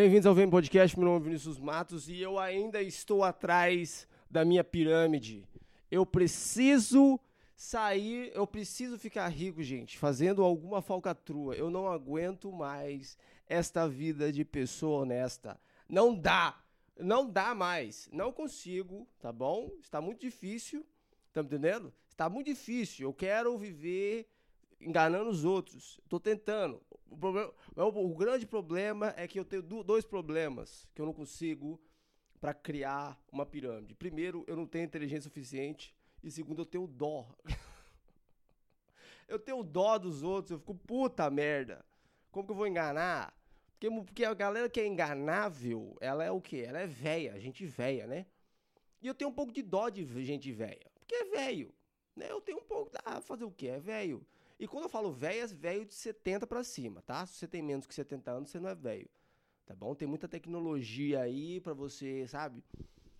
Bem-vindos ao Vem Podcast, meu nome é Vinícius Matos e eu ainda estou atrás da minha pirâmide. Eu preciso sair, eu preciso ficar rico, gente, fazendo alguma falcatrua. Eu não aguento mais esta vida de pessoa honesta. Não dá, não dá mais. Não consigo, tá bom? Está muito difícil, tá me entendendo? Está muito difícil. Eu quero viver enganando os outros. Tô tentando. O, problema, o, o grande problema é que eu tenho dois problemas que eu não consigo para criar uma pirâmide. Primeiro, eu não tenho inteligência suficiente. E segundo, eu tenho dó. eu tenho dó dos outros. Eu fico, puta merda. Como que eu vou enganar? Porque, porque a galera que é enganável, ela é o quê? Ela é velha, gente velha, né? E eu tenho um pouco de dó de gente velha. Porque é velho. Né? Eu tenho um pouco. Ah, fazer o quê? É velho. E quando eu falo velho, é velho de 70 para cima, tá? Se você tem menos que 70 anos, você não é velho. Tá bom? Tem muita tecnologia aí para você, sabe?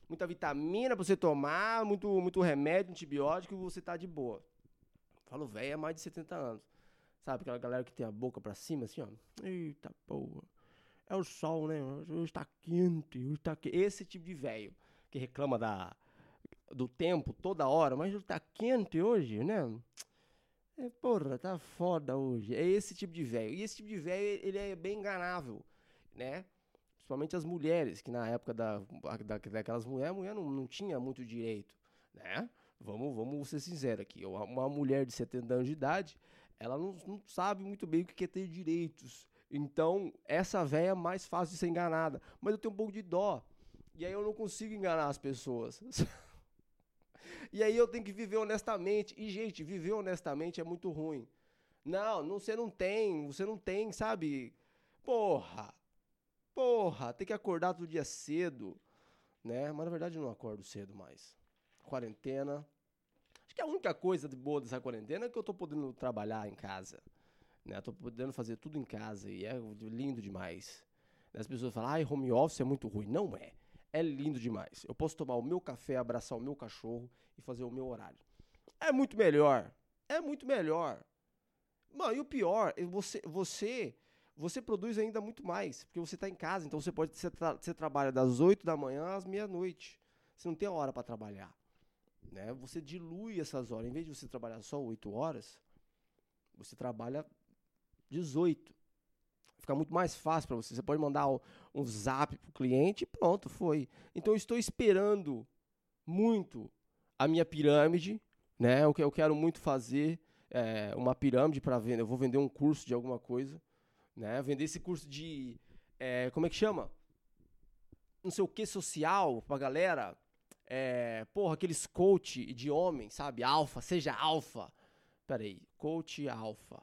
Muita vitamina pra você tomar, muito, muito remédio, antibiótico, você tá de boa. Falo velho é mais de 70 anos. Sabe aquela galera que tem a boca para cima, assim, ó. Eita porra. É o sol, né? Hoje tá quente, hoje tá quente. Esse tipo de velho que reclama da, do tempo toda hora, mas tá quente hoje, né? É, porra, tá foda hoje. É esse tipo de velho. E esse tipo de velho, ele é bem enganável, né? Principalmente as mulheres, que na época da, da, daquelas mulheres, a mulher não, não tinha muito direito, né? Vamos, vamos ser sinceros aqui. Uma mulher de 70 anos de idade, ela não, não sabe muito bem o que é ter direitos. Então, essa velha é mais fácil de ser enganada. Mas eu tenho um pouco de dó. E aí eu não consigo enganar as pessoas. E aí eu tenho que viver honestamente. E, gente, viver honestamente é muito ruim. Não, não, você não tem, você não tem, sabe? Porra! Porra, tem que acordar todo dia cedo, né? Mas na verdade eu não acordo cedo mais. Quarentena. Acho que a única coisa de boa dessa quarentena é que eu tô podendo trabalhar em casa. Né? tô podendo fazer tudo em casa e é lindo demais. As pessoas falam, ai, home office é muito ruim. Não é é lindo demais. Eu posso tomar o meu café, abraçar o meu cachorro e fazer o meu horário. É muito melhor. É muito melhor. Mano, e o pior, você, você, você produz ainda muito mais, porque você está em casa, então você pode você, tra você trabalha das 8 da manhã às meia-noite. Você não tem hora para trabalhar, né? Você dilui essas horas, em vez de você trabalhar só 8 horas, você trabalha 18 fica muito mais fácil para você. Você pode mandar um, zap pro cliente e pronto, foi. Então eu estou esperando muito a minha pirâmide, né? O que eu quero muito fazer é uma pirâmide para vender. Eu vou vender um curso de alguma coisa, né? Vender esse curso de é, como é que chama? Não sei o que social pra galera. É, porra, aqueles coach de homem, sabe? Alfa, seja alfa. Pera aí, coach alfa.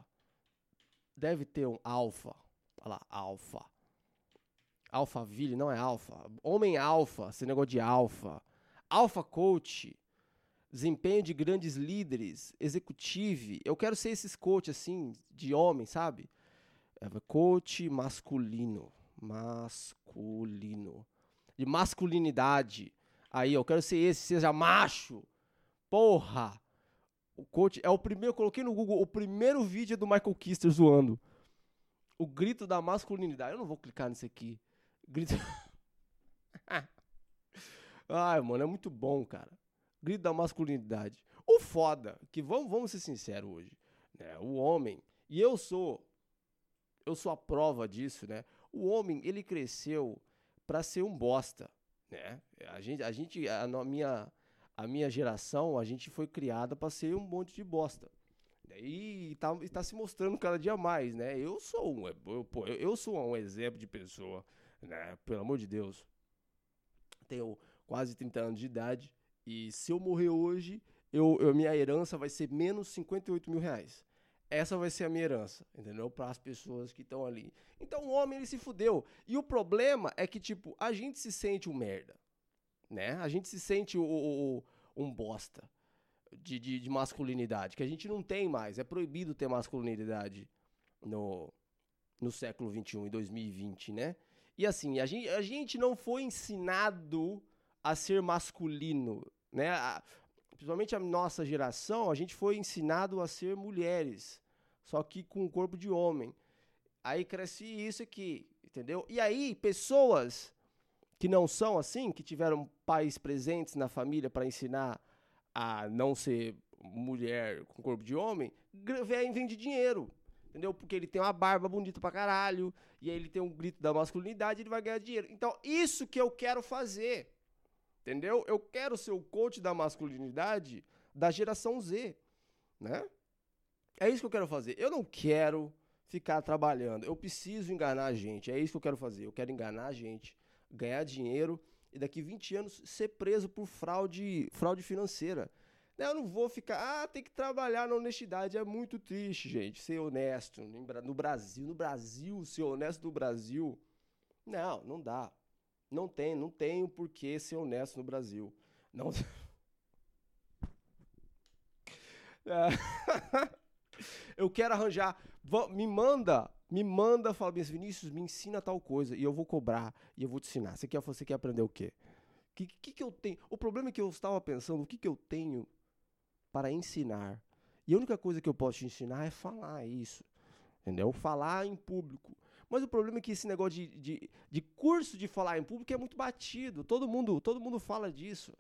Deve ter um alfa. Olha lá, alfa. Alphaville não é alfa. Homem alfa, esse negócio de alfa. Alfa coach. Desempenho de grandes líderes, executive. Eu quero ser esses coach assim, de homem, sabe? É, coach masculino. Masculino. De masculinidade. Aí, eu quero ser esse, seja macho. Porra! O coach é o primeiro, eu coloquei no Google o primeiro vídeo do Michael Kister zoando. O grito da masculinidade. Eu não vou clicar nisso aqui. Grito. Ai, mano, é muito bom, cara. Grito da masculinidade. O foda, que vamos, vamos ser sinceros hoje, né? O homem, e eu sou eu sou a prova disso, né? O homem, ele cresceu para ser um bosta, né? A gente a gente a, a minha a minha geração, a gente foi criada para ser um monte de bosta. E está tá se mostrando cada dia mais, né? Eu sou um, eu, pô, eu sou um exemplo de pessoa, né? Pelo amor de Deus. Tenho quase 30 anos de idade e se eu morrer hoje, eu, eu minha herança vai ser menos 58 mil reais. Essa vai ser a minha herança, entendeu? Para as pessoas que estão ali. Então o homem ele se fudeu. E o problema é que, tipo, a gente se sente um merda, né? A gente se sente o, o, o um bosta de, de, de, masculinidade, que a gente não tem mais. É proibido ter masculinidade no, no século XXI, em 2020, né? E assim, a gente, a gente não foi ensinado a ser masculino, né? A, principalmente a nossa geração, a gente foi ensinado a ser mulheres, só que com o corpo de homem. Aí cresce isso aqui, Entendeu? E aí, pessoas que não são assim, que tiveram pais presentes na família para ensinar a não ser mulher com corpo de homem, vem, vem de dinheiro. Entendeu? Porque ele tem uma barba bonita pra caralho, e aí ele tem um grito da masculinidade, ele vai ganhar dinheiro. Então, isso que eu quero fazer. Entendeu? Eu quero ser o coach da masculinidade da geração Z, né? É isso que eu quero fazer. Eu não quero ficar trabalhando. Eu preciso enganar a gente. É isso que eu quero fazer. Eu quero enganar a gente, ganhar dinheiro e daqui 20 anos ser preso por fraude, fraude financeira. Eu não vou ficar, ah, tem que trabalhar na honestidade. É muito triste, gente, ser honesto no Brasil. No Brasil, ser honesto no Brasil. Não, não dá. Não tem, não tenho por que ser honesto no Brasil. Não. eu quero arranjar. Me manda, me manda, fala, Vinícius, me ensina tal coisa e eu vou cobrar e eu vou te ensinar. Você quer, você quer aprender o quê? O que, que, que eu tenho? O problema é que eu estava pensando, o que, que eu tenho para ensinar? E a única coisa que eu posso te ensinar é falar isso. Entendeu? Falar em público. Mas o problema é que esse negócio de, de, de curso de falar em público é muito batido. Todo mundo, todo mundo fala disso.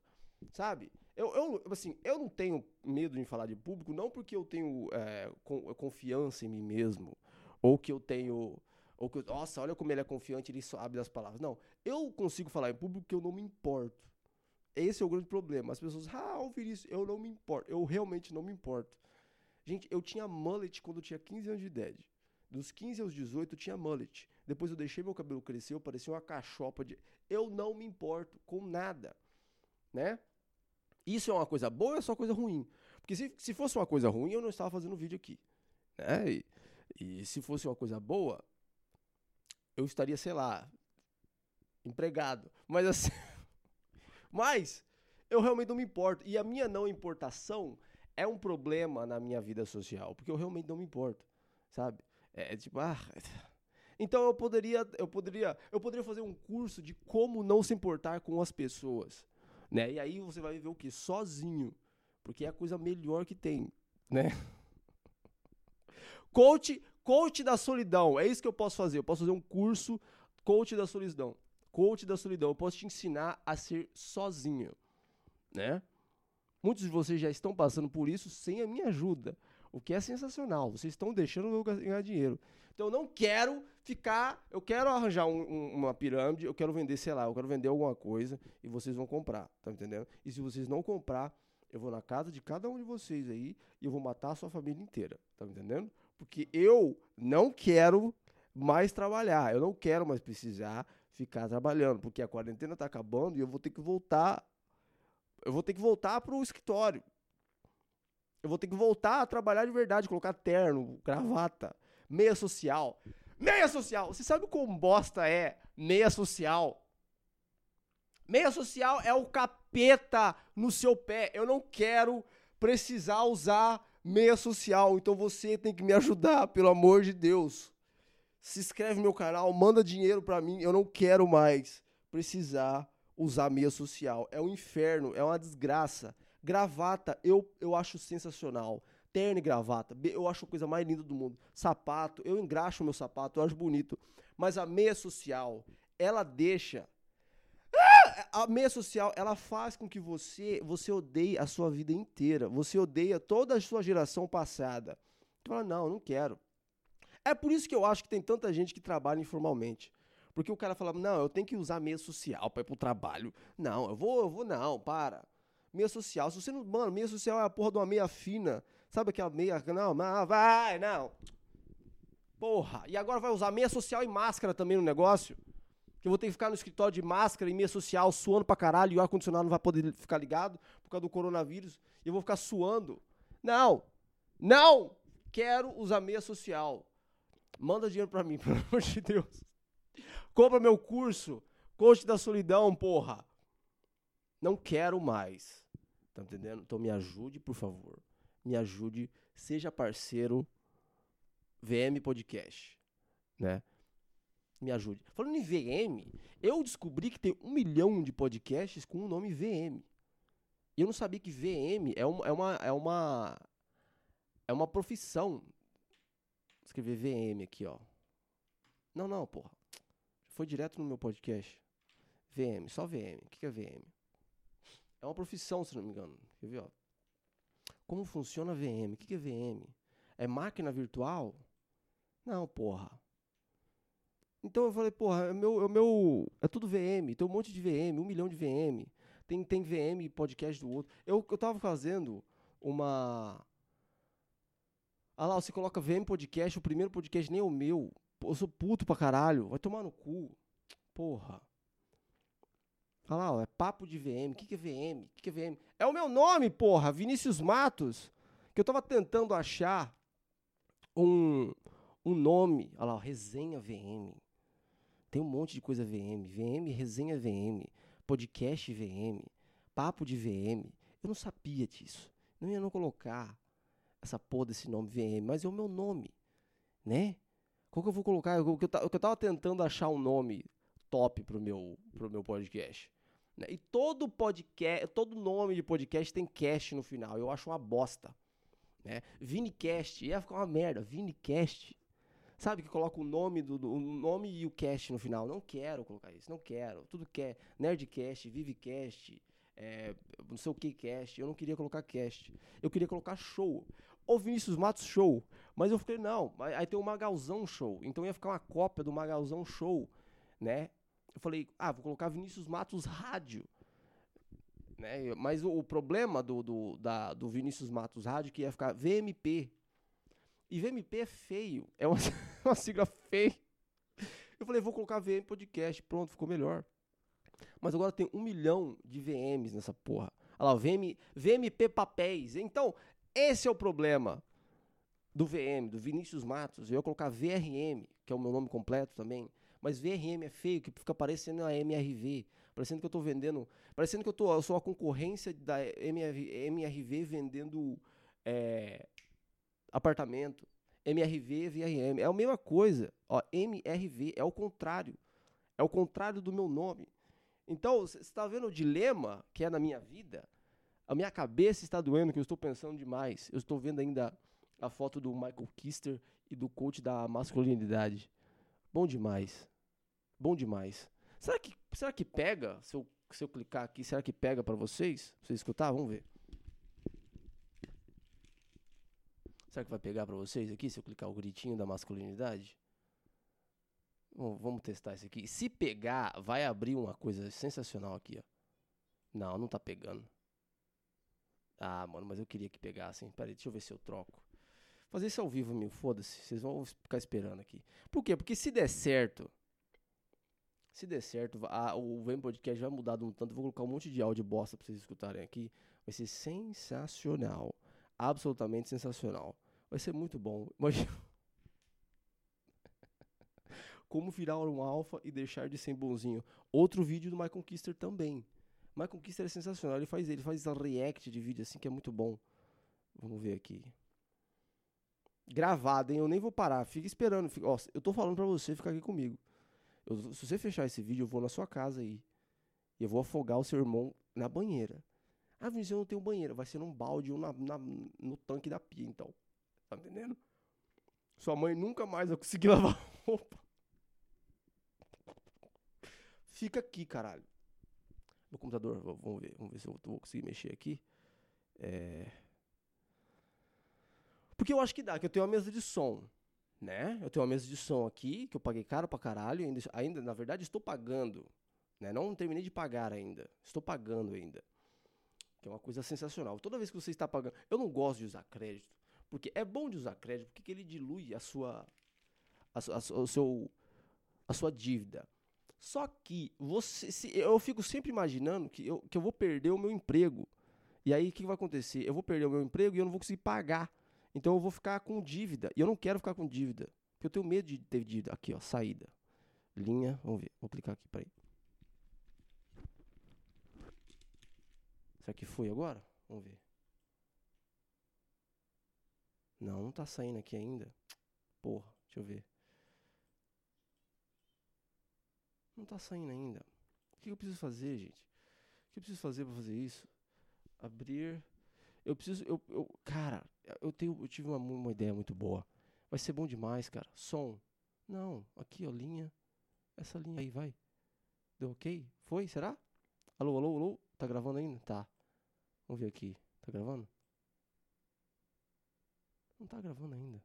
Sabe? Eu, eu, assim, eu não tenho medo de falar de público, não porque eu tenho é, confiança em mim mesmo, ou que eu tenho. Ou que eu, nossa, olha como ele é confiante, ele sabe das palavras. Não, eu consigo falar em público porque eu não me importo. Esse é o grande problema. As pessoas, ah, ouvir isso, eu não me importo. Eu realmente não me importo. Gente, eu tinha mullet quando eu tinha 15 anos de idade. Dos 15 aos 18 eu tinha mullet. Depois eu deixei meu cabelo crescer, eu parecia uma cachopa de. Eu não me importo com nada. Né? Isso é uma coisa boa ou é só coisa ruim? Porque se, se fosse uma coisa ruim, eu não estava fazendo vídeo aqui. Né? E, e se fosse uma coisa boa, eu estaria, sei lá, empregado. Mas assim. mas eu realmente não me importo. E a minha não importação é um problema na minha vida social. Porque eu realmente não me importo. Sabe? É, é tipo, ah. Então eu poderia, eu poderia, eu poderia fazer um curso de como não se importar com as pessoas. Né? E aí você vai viver o que? Sozinho. Porque é a coisa melhor que tem, né? Coach, coach da solidão. É isso que eu posso fazer. Eu posso fazer um curso coach da solidão. Coach da solidão. Eu posso te ensinar a ser sozinho, né? Muitos de vocês já estão passando por isso sem a minha ajuda, o que é sensacional. Vocês estão deixando eu ganhar dinheiro. Então eu não quero ficar, eu quero arranjar um, um, uma pirâmide, eu quero vender, sei lá, eu quero vender alguma coisa e vocês vão comprar, tá entendendo? E se vocês não comprar, eu vou na casa de cada um de vocês aí e eu vou matar a sua família inteira, tá entendendo? Porque eu não quero mais trabalhar, eu não quero mais precisar ficar trabalhando, porque a quarentena tá acabando e eu vou ter que voltar, eu vou ter que voltar pro escritório. Eu vou ter que voltar a trabalhar de verdade, colocar terno, gravata meia social. Meia social! Você sabe como bosta é meia social? Meia social é o capeta no seu pé. Eu não quero precisar usar meia social, então você tem que me ajudar, pelo amor de Deus. Se inscreve no meu canal, manda dinheiro para mim. Eu não quero mais precisar usar meia social. É um inferno, é uma desgraça. Gravata, eu, eu acho sensacional terno e gravata. Eu acho a coisa mais linda do mundo. Sapato, eu engraxo meu sapato, eu acho bonito. Mas a meia social, ela deixa. A meia social, ela faz com que você, você odeie a sua vida inteira. Você odeia toda a sua geração passada. Tu fala, não, não quero. É por isso que eu acho que tem tanta gente que trabalha informalmente. Porque o cara fala, não, eu tenho que usar meia social para ir pro trabalho. Não, eu vou, eu vou, não, para. Meia social, se você não. Mano, meia social é a porra de uma meia fina Sabe aquela meia. Não, não, vai, não. Porra. E agora vai usar meia social e máscara também no negócio? Que eu vou ter que ficar no escritório de máscara e meia social suando pra caralho e o ar-condicionado não vai poder ficar ligado por causa do coronavírus. E eu vou ficar suando. Não! Não! Quero usar meia social. Manda dinheiro pra mim, pelo amor de Deus. Compra meu curso. Coach da solidão, porra. Não quero mais. Tá entendendo? Então me ajude, por favor me ajude, seja parceiro VM Podcast, né? Me ajude. Falando em VM, eu descobri que tem um milhão de podcasts com o nome VM. E eu não sabia que VM é uma, é uma, é uma, é uma profissão. Vou escrever VM aqui, ó. Não, não, porra. foi direto no meu podcast. VM, só VM. O que é VM? É uma profissão, se não me engano. Quer ver, ó? Como funciona VM? O que é VM? É máquina virtual? Não, porra. Então eu falei, porra, é meu, é meu. É tudo VM, tem um monte de VM, um milhão de VM. Tem, tem VM podcast do outro. Eu, eu tava fazendo uma. Ah lá, você coloca VM podcast, o primeiro podcast nem é o meu. Eu sou puto pra caralho. Vai tomar no cu. Porra. Olha lá, ó, é papo de VM. O que, que é VM? O que, que é VM? É o meu nome, porra! Vinícius Matos. Que eu tava tentando achar um, um nome. Olha lá, ó, resenha VM. Tem um monte de coisa VM. VM, resenha VM. Podcast VM. Papo de VM. Eu não sabia disso. Não ia não colocar essa porra desse nome VM, mas é o meu nome, né? Qual que eu vou colocar? O que eu, tava tentando achar um nome top pro meu, pro meu podcast. né? E todo podcast, todo nome de podcast tem cast no final. Eu acho uma bosta. Né? Vinicast, ia ficar uma merda. Vinicast. Sabe que coloca o nome do, do- o nome e o cast no final. Não quero colocar isso, não quero. Tudo que é Nerdcast, Vivecast, é, não sei o que cast. Eu não queria colocar cast. Eu queria colocar show. Ou Vinícius Matos Show. Mas eu fiquei, não. Aí tem o Magalzão Show. Então ia ficar uma cópia do Magalzão Show, né? Eu falei, ah, vou colocar Vinícius Matos Rádio. Né? Mas o, o problema do, do, da, do Vinícius Matos Rádio que ia ficar VMP. E VMP é feio. É uma, uma sigla feia. Eu falei, vou colocar VM Podcast. Pronto, ficou melhor. Mas agora tem um milhão de VMs nessa porra. Olha lá, VM, VMP Papéis. Então, esse é o problema do VM, do Vinícius Matos. Eu ia colocar VRM, que é o meu nome completo também. Mas VRM é feio, que fica parecendo a MRV. Parecendo que eu tô vendendo. Parecendo que eu, tô, eu sou a concorrência da MRV, MRV vendendo é, apartamento. MRV, VRM. É a mesma coisa. Ó, MRV é o contrário. É o contrário do meu nome. Então, você está vendo o dilema que é na minha vida? A minha cabeça está doendo, que eu estou pensando demais. Eu estou vendo ainda a foto do Michael Kister e do coach da masculinidade. Bom demais. Bom demais. Será que, será que pega? Se eu, se eu clicar aqui, será que pega para vocês? Pra vocês escutar? Vamos ver. Será que vai pegar para vocês aqui se eu clicar o gritinho da masculinidade? Bom, vamos testar isso aqui. Se pegar, vai abrir uma coisa sensacional aqui, ó. Não, não tá pegando. Ah, mano, mas eu queria que pegassem. Peraí, deixa eu ver se eu troco. Fazer isso ao vivo, meu, foda-se. Vocês vão ficar esperando aqui. Por quê? Porque se der certo, se der certo, a- o Vem Podcast vai mudar de um tanto. Vou colocar um monte de áudio bosta pra vocês escutarem aqui. Vai ser sensacional. Absolutamente sensacional. Vai ser muito bom. Imagina. Como virar um alfa e deixar de ser bonzinho. Outro vídeo do Michael Kister também. Michael Kister é sensacional. Ele faz ele faz react de vídeo assim que é muito bom. Vamos ver aqui. Gravado, hein? Eu nem vou parar. Fica esperando. Fica... Eu tô falando pra você ficar aqui comigo. Eu- se você fechar esse vídeo, eu vou na sua casa aí. E eu vou afogar o seu irmão na banheira. Ah, Vinícius, eu não tenho banheira. Vai ser num balde ou na, na- no tanque da pia, então. Tá entendendo? Sua mãe nunca mais vai conseguir lavar roupa. Fica aqui, caralho. Meu computador, vamos ver. Vamos ver se eu vou conseguir mexer aqui. É... Porque eu acho que dá, que eu tenho uma mesa de som, né? Eu tenho uma mesa de som aqui, que eu paguei caro pra caralho, ainda, ainda na verdade estou pagando, né? Não terminei de pagar ainda, estou pagando ainda. Que é uma coisa sensacional. Toda vez que você está pagando, eu não gosto de usar crédito, porque é bom de usar crédito, porque ele dilui a sua, a, a o seu, a sua dívida. Só que você, se, eu fico sempre imaginando que eu, que eu vou perder o meu emprego. E aí o que que vai acontecer? Eu vou perder o meu emprego e eu não vou conseguir pagar. Então eu vou ficar com dívida. E eu não quero ficar com dívida. Porque eu tenho medo de ter dívida. Aqui, ó, saída. Linha, vamos ver. Vou clicar aqui, peraí. Será que foi agora? Vamos ver. Não, não tá saindo aqui ainda. Porra, deixa eu ver. Não tá saindo ainda. O que eu preciso fazer, gente? O que eu preciso fazer pra fazer isso? Abrir. Eu preciso. Eu, eu, cara, eu, tenho, eu tive uma, uma ideia muito boa. Vai ser bom demais, cara. Som. Não, aqui, ó, linha. essa linha aí, vai. Deu ok? Foi? Será? Alô, alô, alô? Tá gravando ainda? Tá. Vamos ver aqui. Tá gravando? Não tá gravando ainda.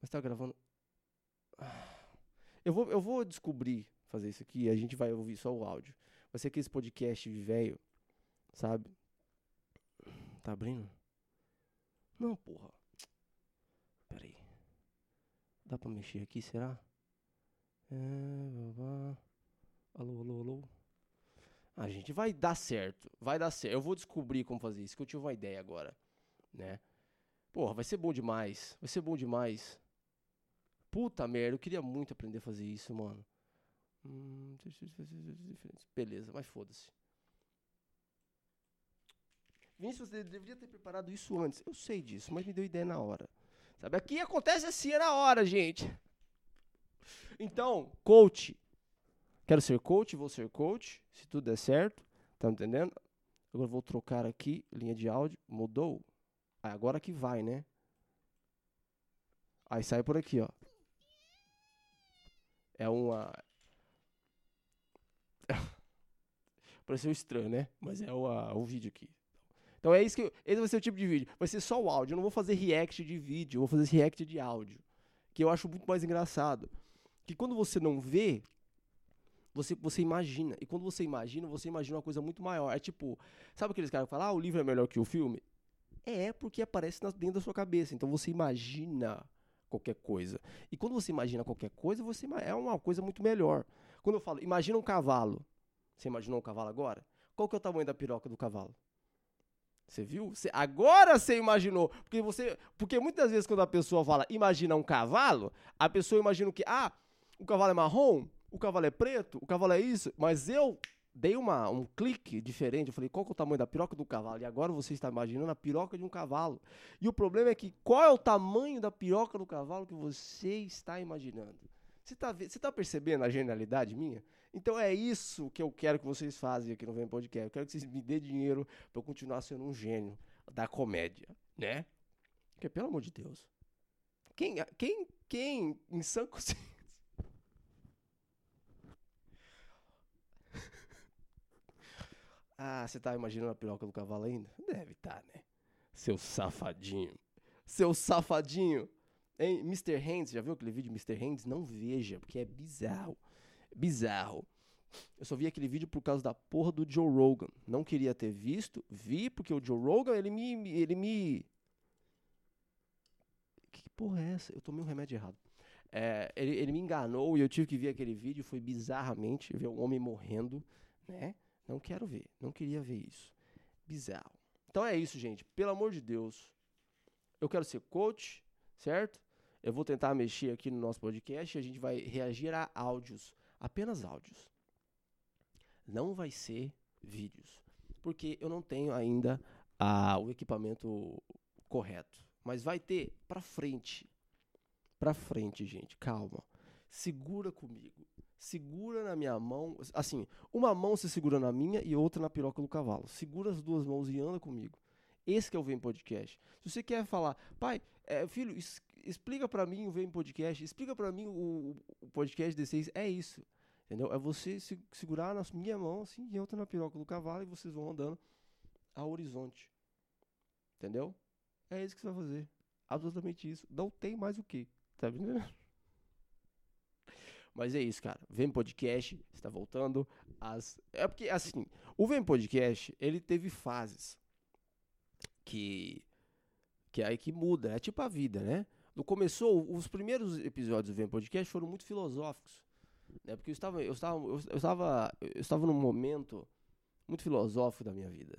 Mas tá gravando. Eu vou, eu vou descobrir fazer isso aqui a gente vai ouvir só o áudio. Vai ser aquele podcast velho, sabe? Tá abrindo? Não, porra. Pera aí. Dá pra mexer aqui, será? É, alô, alô, alô. A gente vai dar certo. Vai dar certo. Eu vou descobrir como fazer isso, que eu tive uma ideia agora, né? Porra, vai ser bom demais. Vai ser bom demais. Puta merda, eu queria muito aprender a fazer isso, mano. Hum, beleza, mas foda-se. Vinícius, você deveria ter preparado isso antes. Eu sei disso, mas me deu ideia na hora. Sabe, aqui acontece assim é na hora, gente. Então, coach. Quero ser coach, vou ser coach, se tudo der certo. Tá entendendo? Agora vou trocar aqui, linha de áudio. Mudou? Agora que vai, né? Aí sai por aqui, ó. É uma. Pareceu estranho, né? Mas é o, a, o vídeo aqui. Então é isso que. esse vai ser o tipo de vídeo. Vai ser só o áudio. Eu não vou fazer react de vídeo, eu vou fazer react de áudio. Que eu acho muito mais engraçado. Que quando você não vê, você, você imagina. E quando você imagina, você imagina uma coisa muito maior. É tipo, sabe aqueles caras que falam, ah, o livro é melhor que o filme? É, porque aparece dentro da sua cabeça. Então você imagina qualquer coisa. E quando você imagina qualquer coisa, você é uma coisa muito melhor. Quando eu falo, imagina um cavalo. Você imaginou um cavalo agora? Qual que é o tamanho da piroca do cavalo? Você viu? Agora você imaginou. Porque você. Porque muitas vezes quando a pessoa fala imagina um cavalo, a pessoa imagina o que? Ah, o cavalo é marrom, o cavalo é preto, o cavalo é isso. Mas eu dei uma, um clique diferente. Eu falei, qual é o tamanho da piroca do cavalo? E agora você está imaginando a piroca de um cavalo. E o problema é que qual é o tamanho da piroca do cavalo que você está imaginando? Você está tá percebendo a genialidade minha? Então é isso que eu quero que vocês façam aqui no Vem Podcast. Eu quero que vocês me dêem dinheiro para eu continuar sendo um gênio da comédia, né? Porque, pelo amor de Deus. Quem, quem, quem em sã consciência... ah, você tá imaginando a piroca do cavalo ainda? Deve estar, tá, né? Seu safadinho. Seu safadinho. Hein? Mr. Hands, já viu aquele vídeo de Mr. Hands? Não veja, porque é bizarro bizarro. Eu só vi aquele vídeo por causa da porra do Joe Rogan. Não queria ter visto, vi porque o Joe Rogan, ele me ele me Que porra é essa? Eu tomei um remédio errado. É, ele, ele me enganou e eu tive que ver aquele vídeo, foi bizarramente ver um homem morrendo, né? Não quero ver, não queria ver isso. Bizarro. Então é isso, gente. Pelo amor de Deus. Eu quero ser coach, certo? Eu vou tentar mexer aqui no nosso podcast e a gente vai reagir a áudios apenas áudios. Não vai ser vídeos, porque eu não tenho ainda o equipamento correto. Mas vai ter para frente. Para frente, gente, calma. Segura comigo. Segura na minha mão. Assim, uma mão se segura na minha e outra na piroca do cavalo. Segura as duas mãos e anda comigo. Esse que é o Vem Podcast. Se você quer falar, pai, é, filho, es, explica para mim o Vem Podcast, explica para mim o, o podcast D6. É isso. Entendeu? É você se, segurar na minha mão assim e outra na piroca do cavalo e vocês vão andando ao horizonte. Entendeu? É isso que você vai fazer. Absolutamente isso. Não tem mais o que. Tá vendo? Mas é isso, cara. Vem Podcast, está voltando. As... É porque, assim, o Vem Podcast, ele teve fases que. Que é aí que muda. É tipo a vida, né? No começou, os primeiros episódios do Vem Podcast foram muito filosóficos né? Porque eu estava, eu estava, eu estava, eu estava num momento muito filosófico da minha vida.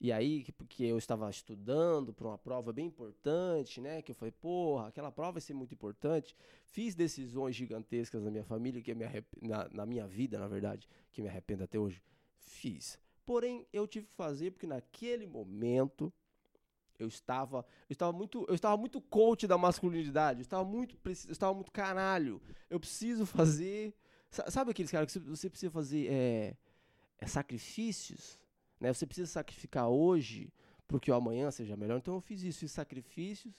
E aí, porque eu estava estudando para uma prova bem importante, né? Que eu falei, porra, aquela prova vai ser muito importante. Fiz decisões gigantescas na minha família, que me na, na minha vida, na verdade, que me arrependo até hoje. Fiz. Porém, eu tive que fazer porque naquele momento eu estava, eu estava muito, eu estava muito coach da masculinidade. Eu estava muito, eu estava muito caralho. Eu preciso fazer Sabe aqueles caras que você precisa fazer é, é sacrifícios? Né? Você precisa sacrificar hoje porque o amanhã seja melhor. Então eu fiz isso, fiz sacrifícios.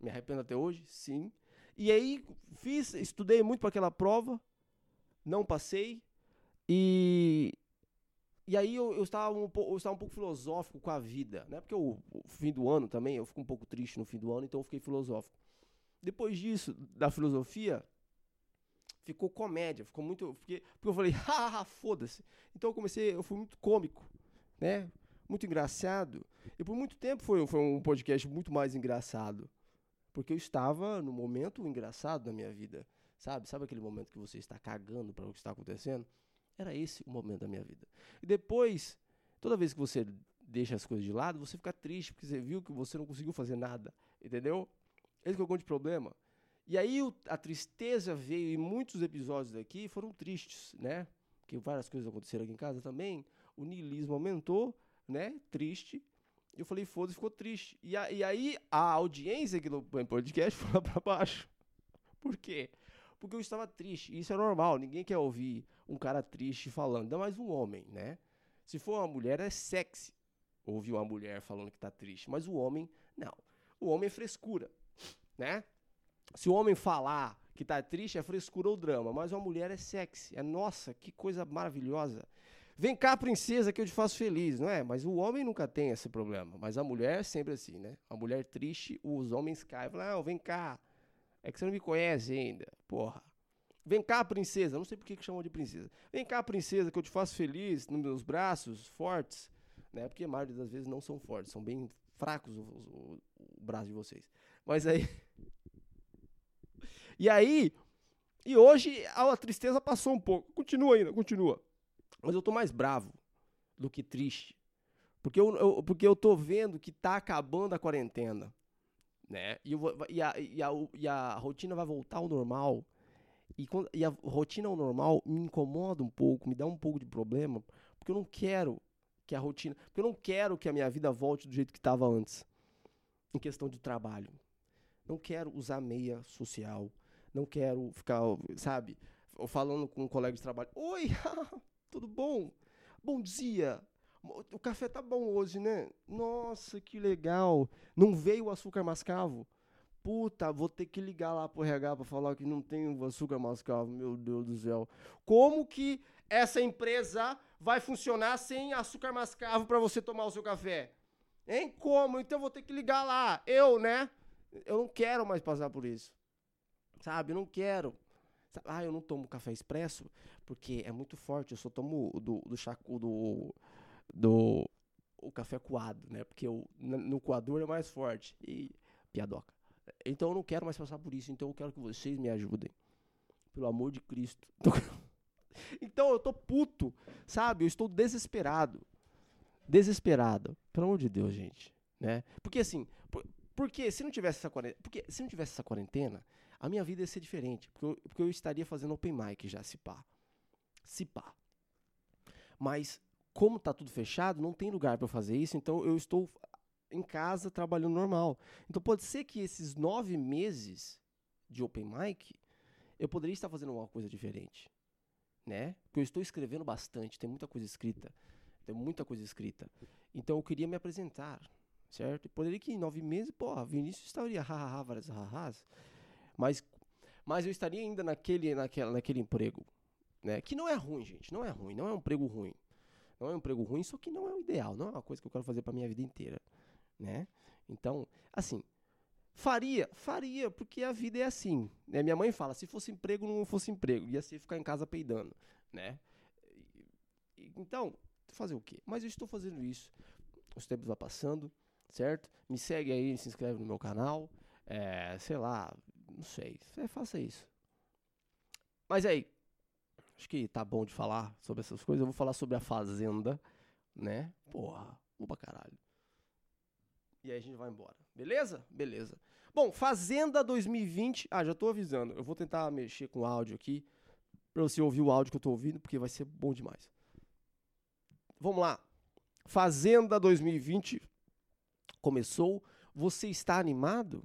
Me arrependo até hoje? Sim. E aí fiz, estudei muito para aquela prova, não passei. E e aí eu, eu, estava um, eu estava um pouco filosófico com a vida, né? Porque o, o fim do ano também, eu fico um pouco triste no fim do ano, então eu fiquei filosófico. Depois disso, da filosofia, ficou comédia, ficou muito. Porque, porque eu falei, haha, foda-se. Então eu comecei, eu fui muito cômico, né? Muito engraçado. E por muito tempo foi, foi um podcast muito mais engraçado. Porque eu estava no momento engraçado da minha vida. Sabe? Sabe aquele momento que você está cagando para o que está acontecendo? Era esse o momento da minha vida. E depois, toda vez que você deixa as coisas de lado, você fica triste porque você viu que você não conseguiu fazer nada. Entendeu? Esse é o grande problema. E aí o, a tristeza veio e muitos episódios aqui foram tristes, né? Porque várias coisas aconteceram aqui em casa também. O niilismo aumentou, né? Triste. Eu falei, foda-se, ficou triste. E, a, e, aí a audiência aqui no podcast foi lá pra baixo. Por quê? Porque eu estava triste. Isso é normal, ninguém quer ouvir um cara triste falando, ainda mais um homem, né? Se for uma mulher, é sexy ouvir uma mulher falando que tá triste. Mas o homem, não. O homem é frescura né? Se o homem falar que tá triste, é frescura ou drama, mas uma mulher é sexy. É nossa, que coisa maravilhosa. Vem cá, princesa, que eu te faço feliz, não é? Mas o homem nunca tem esse problema. Mas a mulher é sempre assim, né? A mulher triste, os homens caem. Falam, não, vem cá. É que você não me conhece ainda. Porra. Vem cá, princesa. Não sei por que, que chamam de princesa. Vem cá, princesa, que eu te faço feliz nos meus braços fortes. Né? Porque a maioria das vezes não são fortes, são bem fracos o, o braço de vocês. Mas aí. E aí. E hoje a tristeza passou um pouco. Continua ainda, continua. Mas eu tô mais bravo do que triste. Porque eu, eu, porque eu tô vendo que tá acabando a quarentena. Né? E, eu, e, a, e, a, e a rotina vai voltar ao normal. E, quando, e a rotina ao normal me incomoda um pouco, me dá um pouco de problema. Porque eu não quero que a rotina. Porque eu não quero que a minha vida volte do jeito que estava antes. Em questão de trabalho. Não quero usar meia social. Não quero ficar, sabe, falando com um colega de trabalho. Oi, tudo bom? Bom dia. O café tá bom hoje, né? Nossa, que legal. Não veio o açúcar mascavo? Puta, vou ter que ligar lá pro RH pra falar que não tem açúcar mascavo. Meu Deus do céu. Como que essa empresa vai funcionar sem açúcar mascavo para você tomar o seu café? Hein? Como? Então vou ter que ligar lá. Eu, né? Eu não quero mais passar por isso. Sabe? Eu não quero. Ah, eu não tomo café expresso porque é muito forte. Eu só tomo do, do chaco do, do o café coado, né? Porque no coador é mais forte. E piadoca. Então eu não quero mais passar por isso. Então eu quero que vocês me ajudem. Pelo amor de Cristo. então eu tô puto, sabe? Eu estou desesperado. Desesperado. Pelo amor de Deus, gente. Né? Porque assim, porque se não tivesse essa quarentena, porque se não tivesse essa quarentena, a minha vida ia ser diferente, porque eu, porque eu estaria fazendo open mic já, se pá. Se pá. Mas como tá tudo fechado, não tem lugar para fazer isso, então eu estou em casa trabalhando normal. Então pode ser que esses nove meses de open mic eu poderia estar fazendo alguma coisa diferente, né? Porque eu estou escrevendo bastante, tem muita coisa escrita, tem muita coisa escrita. Então eu queria me apresentar, certo? Poderia que em nove meses, pô, Vinícius estaria hahaha, várias hahahas, mas, mas eu estaria ainda naquele, naquela, naquele emprego, né? Que não é ruim, gente, não é ruim, não é um emprego ruim. Não é um emprego ruim, só que não é o ideal, não é uma coisa que eu quero fazer para minha vida inteira, né? Então, assim, faria, faria, porque a vida é assim, né? Minha mãe fala, se fosse emprego, não fosse emprego, ia ser ficar em casa peidando, né? Então, fazer o quê? Mas eu estou fazendo isso. Os tempos vão passando, certo? Me segue aí, se inscreve no meu canal. É, sei lá, não sei. É, faça isso. Mas aí, acho que tá bom de falar sobre essas coisas. Eu vou falar sobre a Fazenda, né? Porra, vou pra caralho. E aí a gente vai embora. Beleza? Beleza. Bom, Fazenda 2020. Ah, já tô avisando. Eu vou tentar mexer com o áudio aqui. Pra você ouvir o áudio que eu tô ouvindo, porque vai ser bom demais. Vamos lá. Fazenda 2020 começou. Você está animado?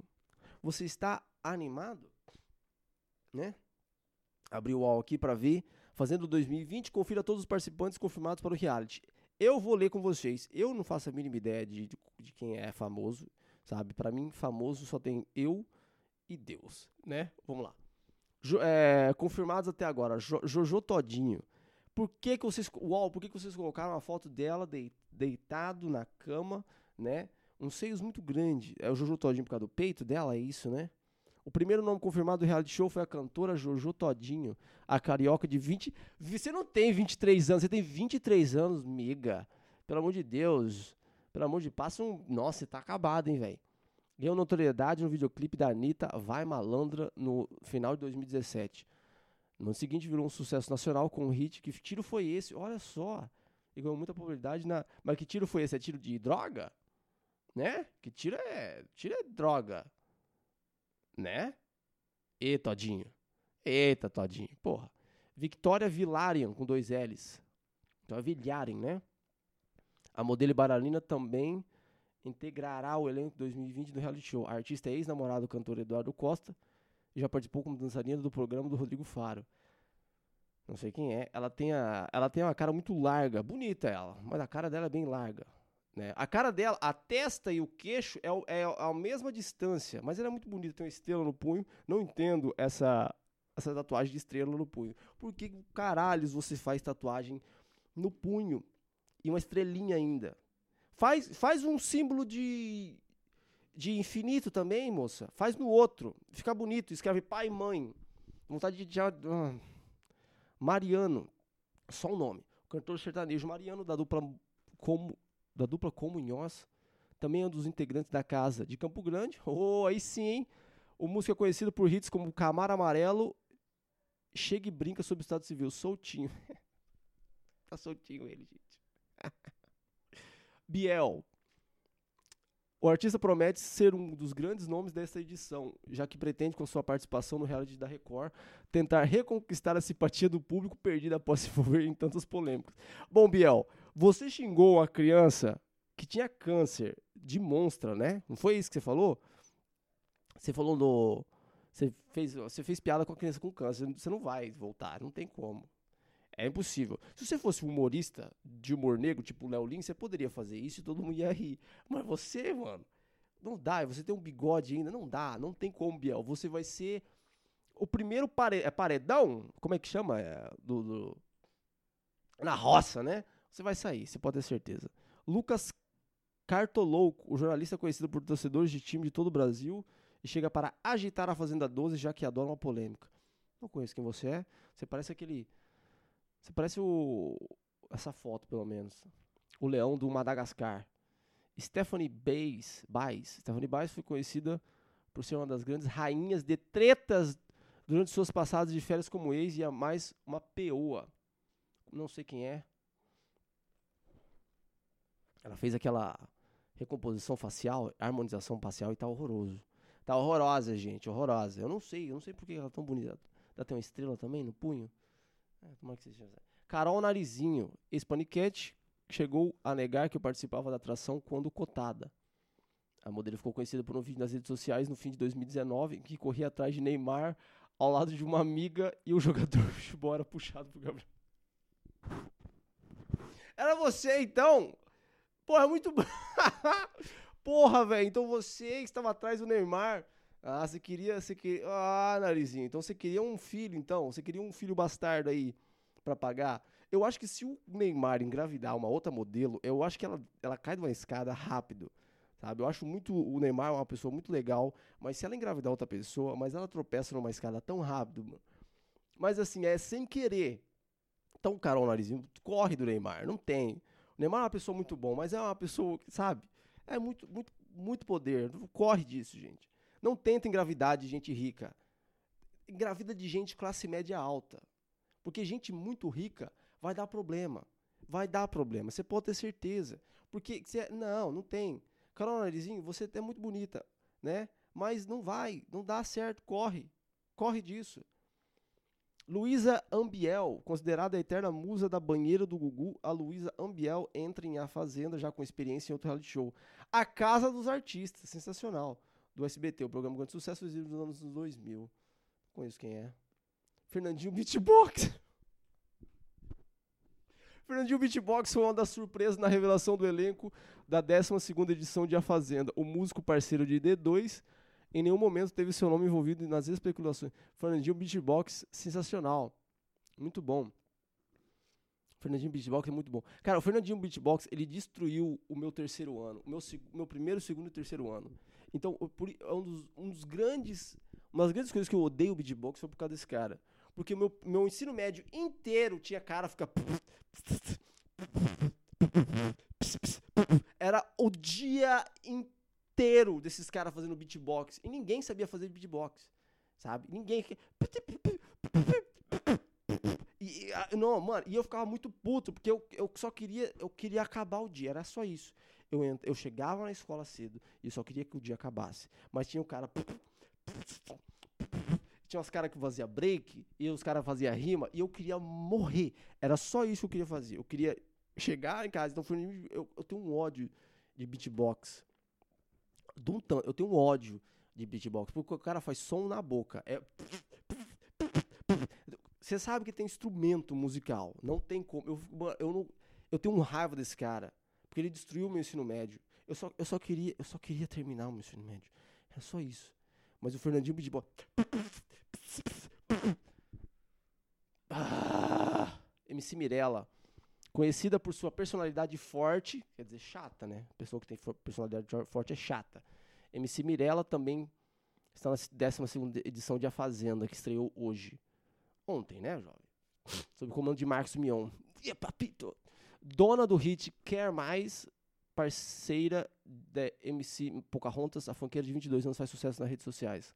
Você está animado? Né? Abri o UOL aqui para ver. Fazendo 2020, confira todos os participantes confirmados para o reality. Eu vou ler com vocês. Eu não faço a mínima ideia de, de, de quem é famoso, sabe? Para mim, famoso só tem eu e Deus, né? Vamos lá. Jo, é, confirmados até agora, jo, Jojo Todinho. Por que que vocês, uau, por que que vocês colocaram uma foto dela de, deitado na cama, né? Uns seios muito grandes. É o Jojo Todinho por causa do peito dela, é isso, né? O primeiro nome confirmado do reality show foi a cantora Jojo Todinho, a carioca de 20. Você não tem 23 anos, você tem 23 anos, miga. Pelo amor de Deus. Pelo amor de passa um. Nossa, você tá acabado, hein, velho. Ganhou notoriedade no videoclipe da Anitta Vai Malandra no final de 2017. No ano seguinte virou um sucesso nacional com um hit. Que tiro foi esse? Olha só. E ganhou muita popularidade na. Mas que tiro foi esse? É tiro de droga? Né? Que tiro é. Tiro é droga. Né? E Todinho. Eita, Todinho. Porra. Victoria Vilarian, com dois L's. Então é Vilharen, né? A modelo bailarina também integrará o elenco 2020 do reality show. A artista é ex-namorada do cantor Eduardo Costa e já participou como dançarina do programa do Rodrigo Faro. Não sei quem é. Ela tem, a, ela tem uma cara muito larga, bonita ela, mas a cara dela é bem larga. Né? A cara dela, a testa e o queixo é, é a mesma distância, mas ela é muito bonita, tem uma estrela no punho. Não entendo essa, essa tatuagem de estrela no punho. Por que caralhos você faz tatuagem no punho e uma estrelinha ainda? Faz, faz um símbolo de, de infinito também, moça. Faz no outro. Fica bonito. Escreve pai e mãe. Vontade de. Uh, Mariano. Só o um nome. O cantor sertanejo Mariano, da dupla como da dupla Comunhós, também é um dos integrantes da casa de Campo Grande. Oh, aí sim, hein? O músico é conhecido por hits como Camaro Amarelo, Chega e Brinca sobre o Estado Civil, soltinho. tá soltinho ele, gente. Biel. O artista promete ser um dos grandes nomes desta edição, já que pretende, com sua participação no reality da Record, tentar reconquistar a simpatia do público perdida após se envolver em tantas polêmicas. Bom, Biel, você xingou uma criança que tinha câncer de monstra, né? Não foi isso que você falou? Você falou no. Você fez, você fez piada com a criança com câncer. Você não vai voltar, não tem como. É impossível. Se você fosse um humorista de humor negro, tipo Léo Lins, você poderia fazer isso e todo mundo ia rir. Mas você, mano, não dá. Você tem um bigode ainda, não dá. Não tem como, Biel. Você vai ser o primeiro pare... é paredão. Como é que chama? É, do, do, Na roça, né? Você vai sair, você pode ter certeza. Lucas Cartolouco, o jornalista conhecido por torcedores de time de todo o Brasil e chega para agitar a Fazenda 12, já que adora uma polêmica. Não conheço quem você é. Você parece aquele você parece o. Essa foto, pelo menos. O leão do Madagascar. Stephanie Bays, Bays. Stephanie Bays foi conhecida por ser uma das grandes rainhas de tretas durante suas passadas de férias como ex e a mais uma peoa. Não sei quem é. Ela fez aquela recomposição facial, harmonização facial e tá horroroso. Tá horrorosa, gente, horrorosa. Eu não sei, eu não sei por que ela é tão bonita. Ela tem uma estrela também no punho. É, que seja. Carol Narizinho, ex-paniquete, chegou a negar que participava da atração quando cotada. A modelo ficou conhecida por um vídeo nas redes sociais no fim de 2019 em que corria atrás de Neymar ao lado de uma amiga e o jogador de era puxado por Gabriel. Era você então? Porra, muito. Porra, velho. Então você que estava atrás do Neymar. Ah, você queria, você queria. Ah, narizinho. Então você queria um filho, então. Você queria um filho bastardo aí para pagar. Eu acho que se o Neymar engravidar uma outra modelo, eu acho que ela, ela cai de uma escada rápido. Sabe? Eu acho muito. O Neymar é uma pessoa muito legal, mas se ela engravidar outra pessoa, mas ela tropeça numa escada tão rápido, mano. Mas assim, é sem querer. Então, Carol Narizinho, corre do Neymar. Não tem. Neymar é uma pessoa muito bom, mas é uma pessoa que, sabe? É muito, muito, muito poder. Corre disso, gente. Não tenta engravidar de gente rica. Engravida de gente classe média alta. Porque gente muito rica vai dar problema. Vai dar problema. Você pode ter certeza. Porque você, não, não tem. Carol Narizinho, você é muito bonita, né? Mas não vai, não dá certo, corre. Corre disso. Luísa Ambiel, considerada a eterna musa da banheira do Gugu, a Luísa Ambiel entra em A Fazenda já com experiência em outro reality show. A Casa dos Artistas, sensacional do SBT, o programa grande sucesso nos anos 2000. Não conheço quem é. Fernandinho Beatbox. Fernandinho Beatbox foi uma das surpresas na revelação do elenco da 12ª edição de A Fazenda. O músico parceiro de D2 Em nenhum momento teve seu nome envolvido nas especulações. Fernandinho Beatbox, sensacional. Muito bom. Fernandinho Beatbox é muito bom. Cara, o Fernandinho Beatbox, ele destruiu o meu terceiro ano. O meu, meu primeiro, segundo e terceiro ano. Então, por, é um dos, um dos grandes... Uma das grandes coisas que eu odeio o beatbox foi por causa desse cara. Porque meu, meu ensino médio inteiro tinha cara ficar... Era o dia inteiro desses caras fazendo beatbox. E ninguém sabia fazer beatbox. Sabe? Ninguém... E, não, mano, e eu ficava muito puto, porque eu, eu só queria, eu queria acabar o dia, era só isso. Eu, eu chegava na escola cedo e só queria que o dia acabasse. Mas tinha um cara. Tinha os caras que fazia break e os caras faziam rima e eu queria morrer. Era só isso que eu queria fazer. Eu queria chegar em casa. Então foi, eu, eu tenho um ódio de beatbox. Eu tenho um ódio de beatbox. Porque o cara faz som na boca. É. Você sabe que tem instrumento musical. Não tem como. Eu, eu, não, eu tenho um raiva desse cara. Porque ele destruiu o meu ensino médio. Eu só, eu só, queria, eu só queria terminar o meu ensino médio. Era só isso. Mas o Fernandinho Bidibó. Ah, MC Mirella. Conhecida por sua personalidade forte. Quer dizer, chata, né? Pessoa que tem personalidade forte é chata. MC Mirella também está na 12 edição de A Fazenda, que estreou hoje ontem, né, jovem? Sob o comando de Marcos Mion. E papito! Dona do hit Quer Mais, parceira da MC Pocahontas, a funkeira de 22 anos faz sucesso nas redes sociais.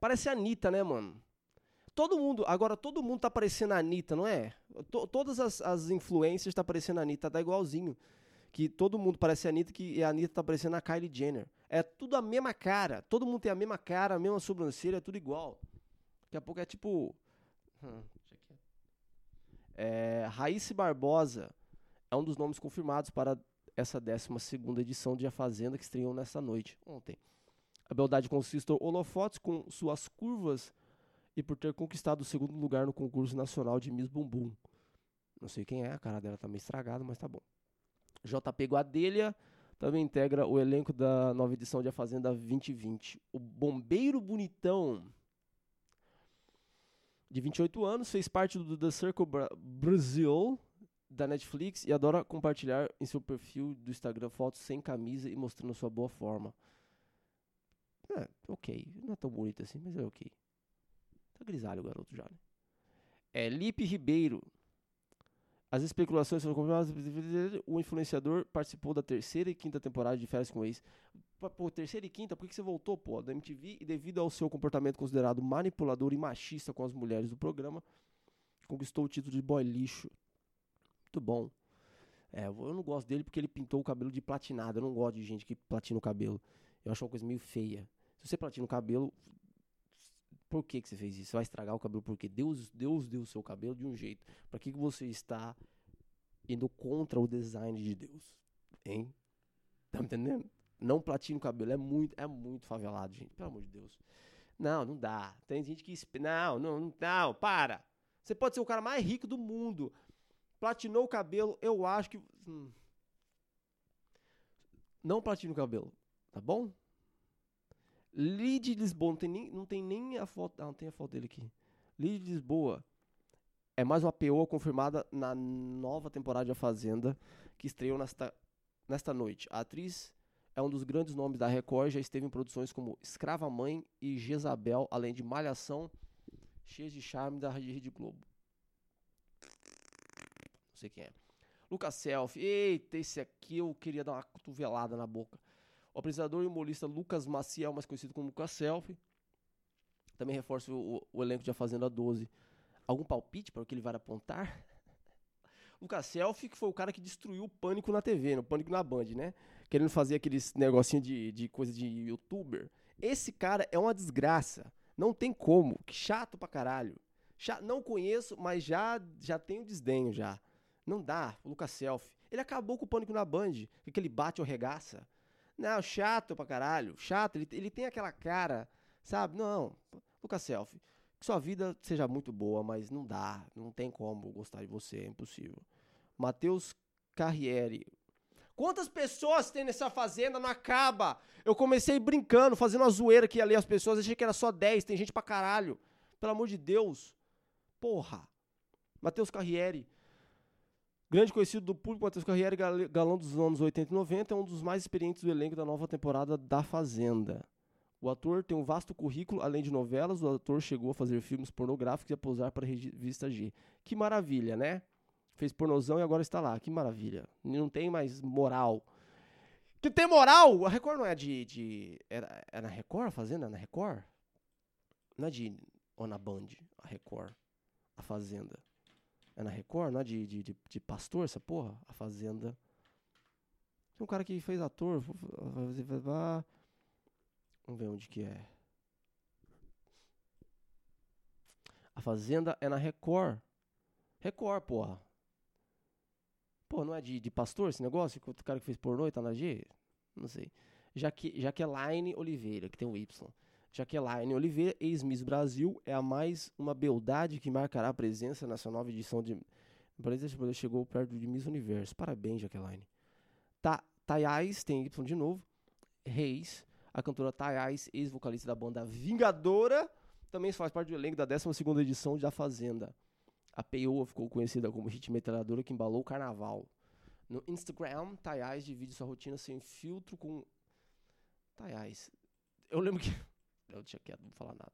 Parece a Anitta, né, mano? Todo mundo, agora todo mundo tá parecendo a Anitta, não é? T todas as, as influências tá parecendo a Anitta, tá igualzinho. Que todo mundo parece a Anitta, que a Anitta tá parecendo a Kylie Jenner. É tudo a mesma cara, todo mundo tem a mesma cara, a mesma sobrancelha, é tudo igual. Daqui a pouco é tipo. Hum, é, Raíssa Barbosa é um dos nomes confirmados para essa 12 edição de A Fazenda que estreou nessa noite, ontem. A beldade consiste em holofotes com suas curvas e por ter conquistado o segundo lugar no concurso nacional de Miss Bumbum. Não sei quem é, a cara dela tá meio estragada, mas tá bom. JP Guadelha também integra o elenco da nova edição de A Fazenda 2020. O Bombeiro Bonitão de 28 anos, fez parte do The Circle Bra Brasil da Netflix e adora compartilhar em seu perfil do Instagram fotos sem camisa e mostrando sua boa forma. É, ok. Não é tão bonito assim, mas é ok. Grisalho o garoto já, né? É Lipe Ribeiro. As especulações foram confirmadas. O influenciador participou da terceira e quinta temporada de Férias com Ex. Pô, terceira e quinta, por que, você voltou, pô? Da MTV e devido ao seu comportamento considerado manipulador e machista com as mulheres do programa, conquistou o título de boy lixo. Muito bom. É, eu não gosto dele porque ele pintou o cabelo de platinado. Eu não gosto de gente que platina o cabelo. Eu acho uma coisa meio feia. Se você platina o cabelo, por que, que você fez isso? Você vai estragar o cabelo porque Deus, Deus deu o seu cabelo de um jeito. Para que, que você está indo contra o design de Deus? Hein? Tá me entendendo? Não platine o cabelo. É muito, é muito favelado, gente. Pelo amor de Deus. Não, não dá. Tem gente que. Não, não, não, para. Você pode ser o cara mais rico do mundo. Platinou o cabelo, eu acho que. Hum. Não platine o cabelo, tá bom? Lid Lisboa, não tem nem, não tem nem a foto. Ah, não tem a foto dele aqui. Lid Lisboa é mais uma PO confirmada na nova temporada de A Fazenda, que estreou nesta, nesta noite. A atriz é um dos grandes nomes da Record, já esteve em produções como Escrava Mãe e Jezabel, além de Malhação, cheias de charme da Rede Globo. Não sei quem é. Lucas Selfie. Eita, esse aqui eu queria dar uma cotovelada na boca. O apresentador e humorista Lucas Maciel, mais conhecido como Lucas Selfie, também reforça o, o, elenco de A Fazenda 12. Algum palpite para o que ele vai apontar? Lucas Selfie, que foi o cara que destruiu o Pânico na TV, no Pânico na Band, né? Querendo fazer aqueles negocinho de, de coisa de youtuber. Esse cara é uma desgraça. Não tem como. Que chato pra caralho. Não conheço, mas já, já tenho desdenho já. Não dá, o Lucas Selfie. Ele acabou com o Pânico na Band. Que ele bate ou regaça. Não, chato pra caralho. Chato, ele, ele tem aquela cara, sabe? Não, Lucas Selfie. Que sua vida seja muito boa, mas não dá. Não tem como gostar de você, é impossível. Matheus Carriere. Quantas pessoas tem nessa fazenda? Não acaba. Eu comecei brincando, fazendo uma zoeira que ali as pessoas. Achei que era só 10. Tem gente pra caralho. Pelo amor de Deus. Porra. Matheus Carriere. Grande conhecido do público, Matheus Carriere, galão dos anos 80 e 90, é um dos mais experientes do elenco da nova temporada da Fazenda. O ator tem um vasto currículo, além de novelas, o ator chegou a fazer filmes pornográficos e a posar para a revista G. Que maravilha, né? Fez pornozão e agora está lá. Que maravilha. Não tem mais moral. Que tem moral! A Record não é de. de era, é na Record a Fazenda? É na Record? Não é de. Ou na Band? A Record. A Fazenda. É na Record? Não é de, de, de, de pastor essa porra? A Fazenda. Tem um cara que fez ator. Vamos ver onde que é. A Fazenda é na Record. Record, porra. Pô, não é de, de pastor esse negócio? O cara que fez pornô e tá na G? Não sei. Jaque, Jaqueline Oliveira, que tem um Y. Jaqueline Oliveira, ex-Miss Brasil, é a mais uma beldade que marcará a presença nessa nova edição de. Brasil chegou perto de Miss Universo. Parabéns, Jaqueline. Ta, Tayais, tem Y de novo. Reis, a cantora Tayais, ex-vocalista da banda Vingadora, também faz parte do elenco da 12 edição de A Fazenda. A Peioa ficou conhecida como hit metralhadora que embalou o carnaval. No Instagram, Tayais divide sua rotina sem filtro com. Tayais. Eu lembro que. Eu tinha quieto, não vou falar nada.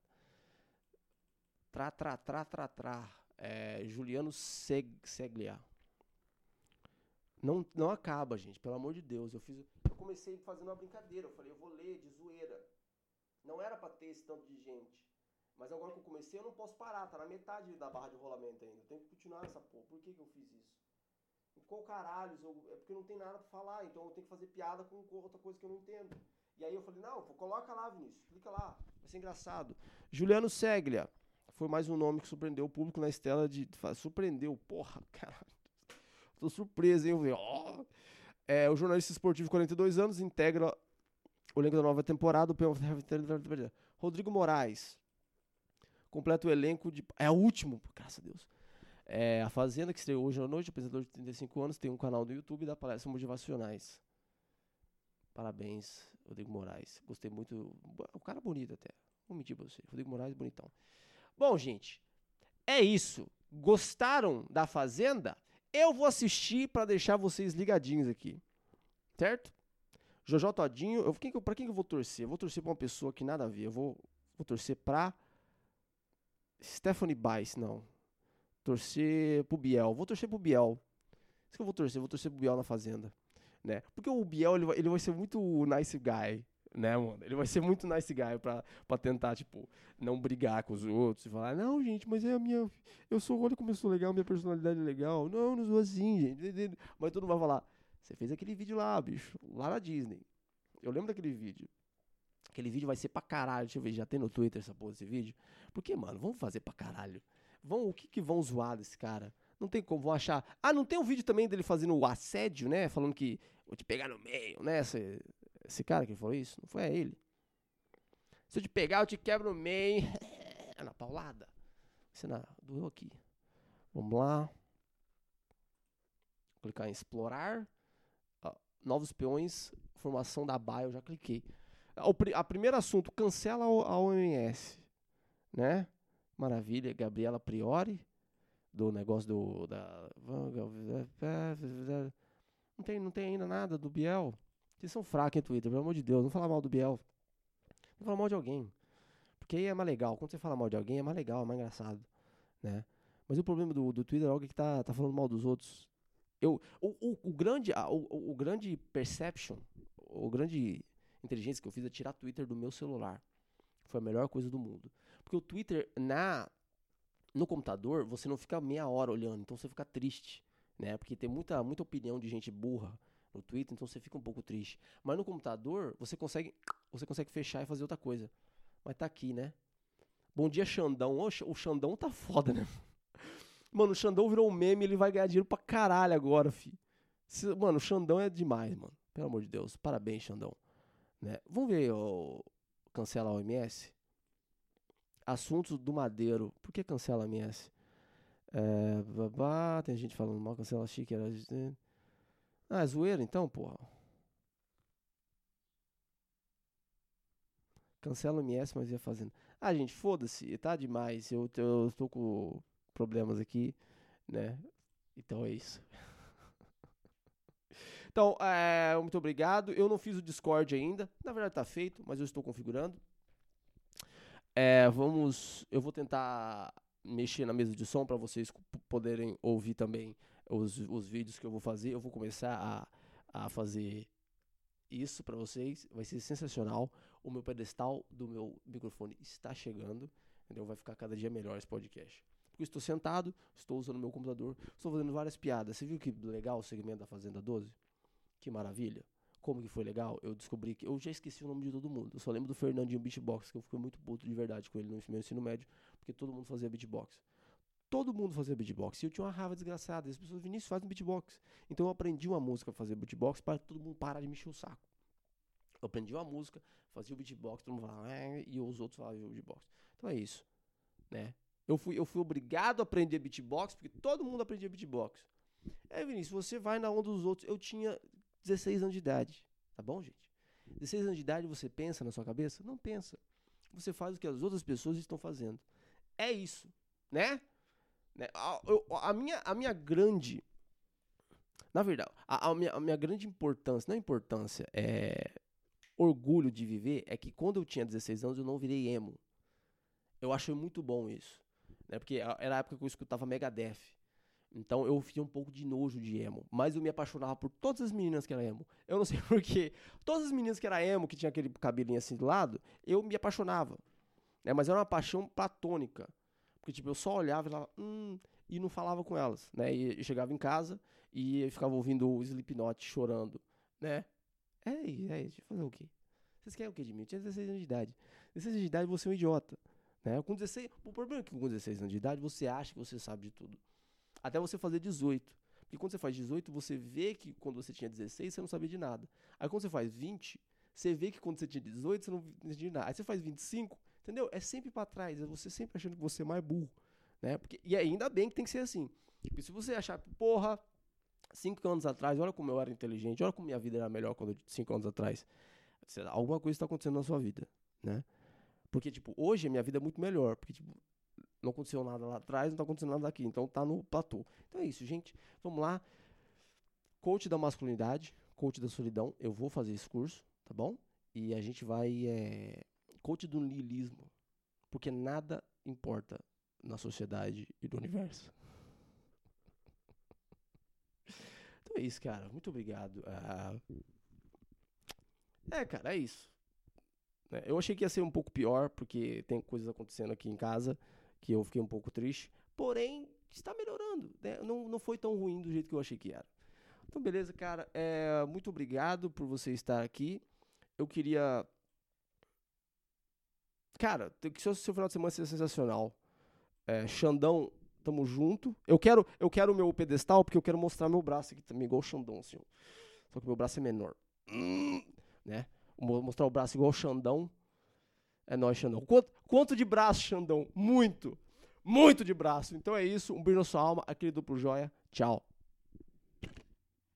Tra, tra, tra, tra, tra. É, Juliano Seg Seglia. Não, não acaba, gente, pelo amor de Deus. Eu fiz, eu comecei fazendo uma brincadeira. Eu falei, eu vou ler de zoeira. Não era pra ter esse tanto de gente. Mas agora que eu comecei, eu não posso parar. Tá na metade da barra de rolamento ainda. Eu tenho que continuar essa porra. Por que, que eu fiz isso? Qual caralho? Eu, é porque não tem nada pra falar. Então eu tenho que fazer piada com outra coisa que eu não entendo. E aí eu falei, não, coloca lá, Vinícius, clica lá, vai ser engraçado. Juliano Seglia foi mais um nome que surpreendeu o público na estela de. Surpreendeu, porra, cara. Tô surpreso, hein, oh. é, O jornalista esportivo de 42 anos integra o elenco da nova temporada. O Rodrigo Moraes completa o elenco de. É o último, graças a Deus. É, a Fazenda, que estreou hoje à noite, apresentador de 35 anos, tem um canal do YouTube dá palestras motivacionais. Parabéns, Rodrigo Moraes. Gostei muito. O cara é bonito até. Vou mentir pra você. Rodrigo Moraes, bonitão. Bom, gente, é isso. Gostaram da Fazenda? Eu vou assistir para deixar vocês ligadinhos aqui. Certo? Jojo Todinho, eu, quem, pra quem que eu vou torcer? Eu vou torcer pra uma pessoa que nada a ver. Eu vou, vou torcer pra Stephanie Bice, não. Torcer pro Biel. Vou torcer pro Biel. Isso que eu vou torcer. Vou torcer pro Biel na Fazenda né? Porque o Biel, ele vai, ele vai ser muito nice guy, né, mano? Ele vai ser muito nice guy pra, pra tentar, tipo, não brigar com os outros e falar, não, gente, mas é a minha. Eu sou, olha como eu sou legal, minha personalidade é legal. Não, não sou assim, gente. Mas todo mundo vai falar, você fez aquele vídeo lá, bicho, lá na Disney. Eu lembro daquele vídeo. Aquele vídeo vai ser pra caralho. Deixa eu ver, já tem no Twitter essa porra desse vídeo. Porque, mano, vamos fazer pra caralho. Vão, o que que vão zoar desse cara? Não tem como, vão achar. Ah, não tem um vídeo também dele fazendo o assédio, né? Falando que vou te pegar no meio, né? Esse, esse cara que falou isso, não foi ele. Se eu te pegar, eu te quebro no meio. na paulada. Você na, doeu aqui. Vamos lá. Clicar em explorar. novos peões, formação da BAE, eu já cliquei. O, a primeiro assunto, cancela a OMS. Né? Maravilha, Gabriela Priori do negócio do. Da, não, tem, não tem ainda nada do Biel. Vocês são fracos em Twitter, pelo amor de Deus. Não fala mal do Biel. Não fala mal de alguém. Porque aí é mais legal. Quando você fala mal de alguém, é mais legal, é mais engraçado. Né? Mas o problema do, do Twitter é alguém que tá, tá falando mal dos outros. Eu, o, o, o grande, o, o grande perception, o grande inteligência que eu fiz é tirar Twitter do meu celular. Foi a melhor coisa do mundo. Porque o Twitter, na no computador, você não fica meia hora olhando, então você fica triste, né? Porque tem muita, muita opinião de gente burra no Twitter, então você fica um pouco triste. Mas no computador, você consegue, você consegue fechar e fazer outra coisa. Mas tá aqui, né? Bom dia, Xandão. o Xandão tá foda, né? Mano, o Xandão virou um meme, ele vai ganhar dinheiro pra caralho agora, fi. Mano, o Xandão é demais, mano. Pelo amor de Deus. Parabéns, Xandão. Né? Vamos ver, o cancela a OMS? Assuntos do Madeiro. Por que cancela a MS? É, babá, tem gente falando mal, cancela a xícara. Ah, é zoeira então, porra. Cancela o MS, mas ia fazendo. Ah, gente, foda-se, tá demais. Eu, eu tô com problemas aqui, né? Então é isso. Então, é, muito obrigado. Eu não fiz o Discord ainda. Na verdade tá feito, mas eu estou configurando. É, vamos. Eu vou tentar mexer na mesa de som para vocês poderem ouvir também os, os vídeos que eu vou fazer. Eu vou começar a, a fazer isso para vocês. Vai ser sensacional. O meu pedestal do meu microfone está chegando. Entendeu? Vai ficar cada dia melhor esse podcast. Porque estou sentado, estou usando meu computador, estou fazendo várias piadas. Você viu que legal o segmento da Fazenda 12? Que maravilha. Como que foi legal? Eu descobri que. Eu já esqueci o nome de todo mundo. Eu só lembro do Fernandinho Beatbox, que eu fiquei muito puto de verdade com ele no meu ensino médio, porque todo mundo fazia beatbox. Todo mundo fazia beatbox. E eu tinha uma raiva desgraçada. As pessoas, Vinícius, faz um beatbox. Então eu aprendi uma música a fazer beatbox para todo mundo parar de me encher o saco. Eu aprendi uma música, fazia o beatbox, todo mundo falava, ah", e os outros falavam beatbox. Então é isso, né? Eu fui, eu fui obrigado a aprender beatbox, porque todo mundo aprendia beatbox. É, Vinícius, você vai na onda dos outros. Eu tinha 16 anos de idade. Tá bom, gente? 16 anos de idade você pensa na sua cabeça? Não pensa. Você faz o que as outras pessoas estão fazendo. É isso, né? né? A, eu, a, minha, a minha grande. Na verdade, a, a, minha, a minha grande importância, não importância, é orgulho de viver, é que quando eu tinha 16 anos eu não virei emo. Eu achei muito bom isso. Né? Porque era a época que eu escutava Megadeth. Então eu tinha um pouco de nojo de emo. Mas eu me apaixonava por todas as meninas que eram emo. Eu não sei porquê. Todas as meninas que eram emo, que tinha aquele cabelinho assim do lado, eu me apaixonava. Né? Mas era uma paixão platônica. Porque, tipo, eu só olhava e falava, hum, e não falava com elas, né? E chegava em casa e ficava ouvindo o Slipknot chorando, né? É, é, deixa eu fazer o quê? Vocês querem o quê de mim? Eu tinha 16 anos de idade. 16 anos de idade você é um idiota. Né? Com 16, o problema é que com 16 anos de idade você acha que você sabe de tudo até você fazer 18. Porque quando você faz 18, você vê que quando você tinha 16, você não sabia de nada. Aí quando você faz 20, você vê que quando você tinha 18, você não de nada. Aí você faz 25, entendeu? É sempre para trás, é você sempre achando que você é mais burro. Né? Porque, e ainda bem que tem que ser assim. Porque se você achar, porra, 5 anos atrás, olha como eu era inteligente, olha como minha vida era melhor quando 5 anos atrás. Alguma coisa está acontecendo na sua vida, né? Porque, tipo, hoje a minha vida é muito melhor. Porque, tipo, não aconteceu nada lá atrás, não está acontecendo nada aqui. Então tá no platô. Então é isso, gente. Vamos lá. Coach da masculinidade, coach da solidão. Eu vou fazer esse curso, tá bom? E a gente vai. É, coach do niilismo. Porque nada importa na sociedade e no universo. Então é isso, cara. Muito obrigado. Ah, é, cara, é isso. É, eu achei que ia ser um pouco pior, porque tem coisas acontecendo aqui em casa que eu fiquei um pouco triste. Porém, está melhorando. Né? Não, não foi tão ruim do jeito que eu achei que era. Então, beleza, cara. É, muito obrigado por você estar aqui. Eu queria. Cara, que seu, seu final de semana seja sensacional. É, Xandão, tamo junto. Eu quero eu quero o meu pedestal porque eu quero mostrar meu braço aqui também, igual o Xandão, assim. Só que meu braço é menor. Hum, né? Mostrar o braço igual o Xandão. É nóis, Xandão. Quanto, quanto de braço, Xandão? Muito. Muito de braço. Então é isso. Um beijo na sua alma. Aquele duplo joia. Tchau.